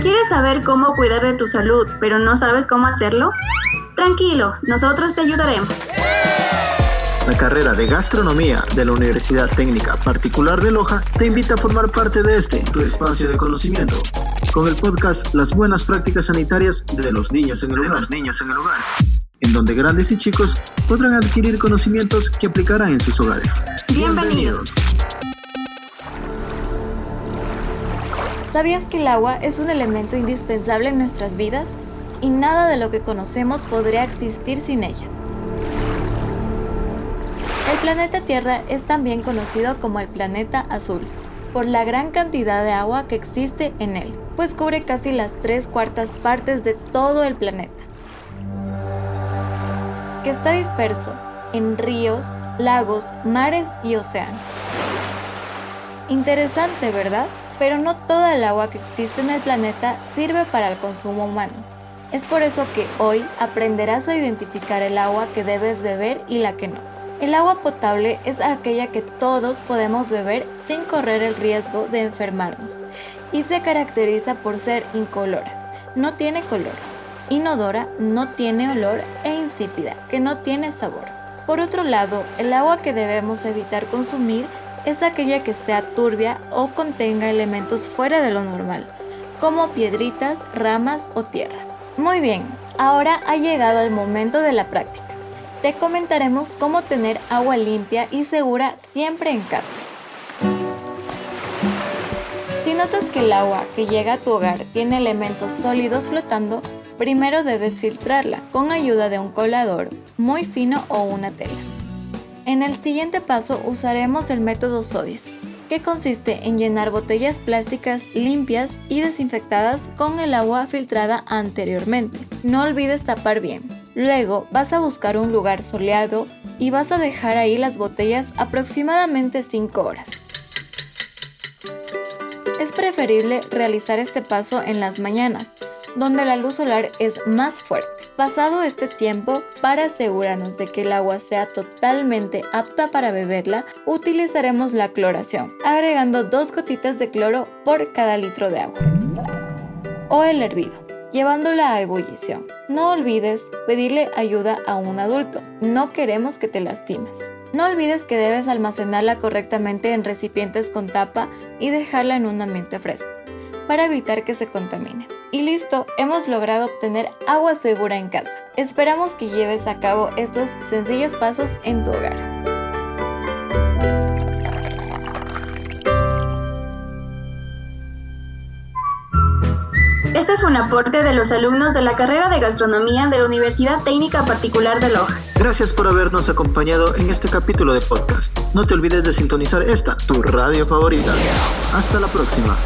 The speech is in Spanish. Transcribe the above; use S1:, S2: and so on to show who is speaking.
S1: ¿Quieres saber cómo cuidar de tu salud, pero no sabes cómo hacerlo? Tranquilo, nosotros te ayudaremos.
S2: La carrera de gastronomía de la Universidad Técnica Particular de Loja te invita a formar parte de este, tu espacio de conocimiento, con el podcast Las buenas prácticas sanitarias de los niños en el hogar. Los niños en el hogar en donde grandes y chicos podrán adquirir conocimientos que aplicarán en sus hogares.
S1: Bienvenidos.
S3: ¿Sabías que el agua es un elemento indispensable en nuestras vidas? Y nada de lo que conocemos podría existir sin ella. El planeta Tierra es también conocido como el planeta azul, por la gran cantidad de agua que existe en él, pues cubre casi las tres cuartas partes de todo el planeta que está disperso en ríos, lagos, mares y océanos. Interesante, ¿verdad? Pero no toda el agua que existe en el planeta sirve para el consumo humano. Es por eso que hoy aprenderás a identificar el agua que debes beber y la que no. El agua potable es aquella que todos podemos beber sin correr el riesgo de enfermarnos y se caracteriza por ser incolora. No tiene color, inodora, no tiene olor e insípida, que no tiene sabor. Por otro lado, el agua que debemos evitar consumir es aquella que sea turbia o contenga elementos fuera de lo normal, como piedritas, ramas o tierra. Muy bien, ahora ha llegado el momento de la práctica. Te comentaremos cómo tener agua limpia y segura siempre en casa. Si notas que el agua que llega a tu hogar tiene elementos sólidos flotando, Primero debes filtrarla con ayuda de un colador muy fino o una tela. En el siguiente paso usaremos el método SODIS, que consiste en llenar botellas plásticas limpias y desinfectadas con el agua filtrada anteriormente. No olvides tapar bien. Luego vas a buscar un lugar soleado y vas a dejar ahí las botellas aproximadamente 5 horas. Es preferible realizar este paso en las mañanas, donde la luz solar es más fuerte. Pasado este tiempo, para asegurarnos de que el agua sea totalmente apta para beberla, utilizaremos la cloración, agregando dos gotitas de cloro por cada litro de agua. O el hervido, llevándola a ebullición. No olvides pedirle ayuda a un adulto, no queremos que te lastimes. No olvides que debes almacenarla correctamente en recipientes con tapa y dejarla en un ambiente fresco para evitar que se contamine. Y listo, hemos logrado obtener agua segura en casa. Esperamos que lleves a cabo estos sencillos pasos en tu hogar.
S1: Este fue un aporte de los alumnos de la carrera de gastronomía de la Universidad Técnica Particular de Loja.
S2: Gracias por habernos acompañado en este capítulo de podcast. No te olvides de sintonizar esta, tu radio favorita. Hasta la próxima.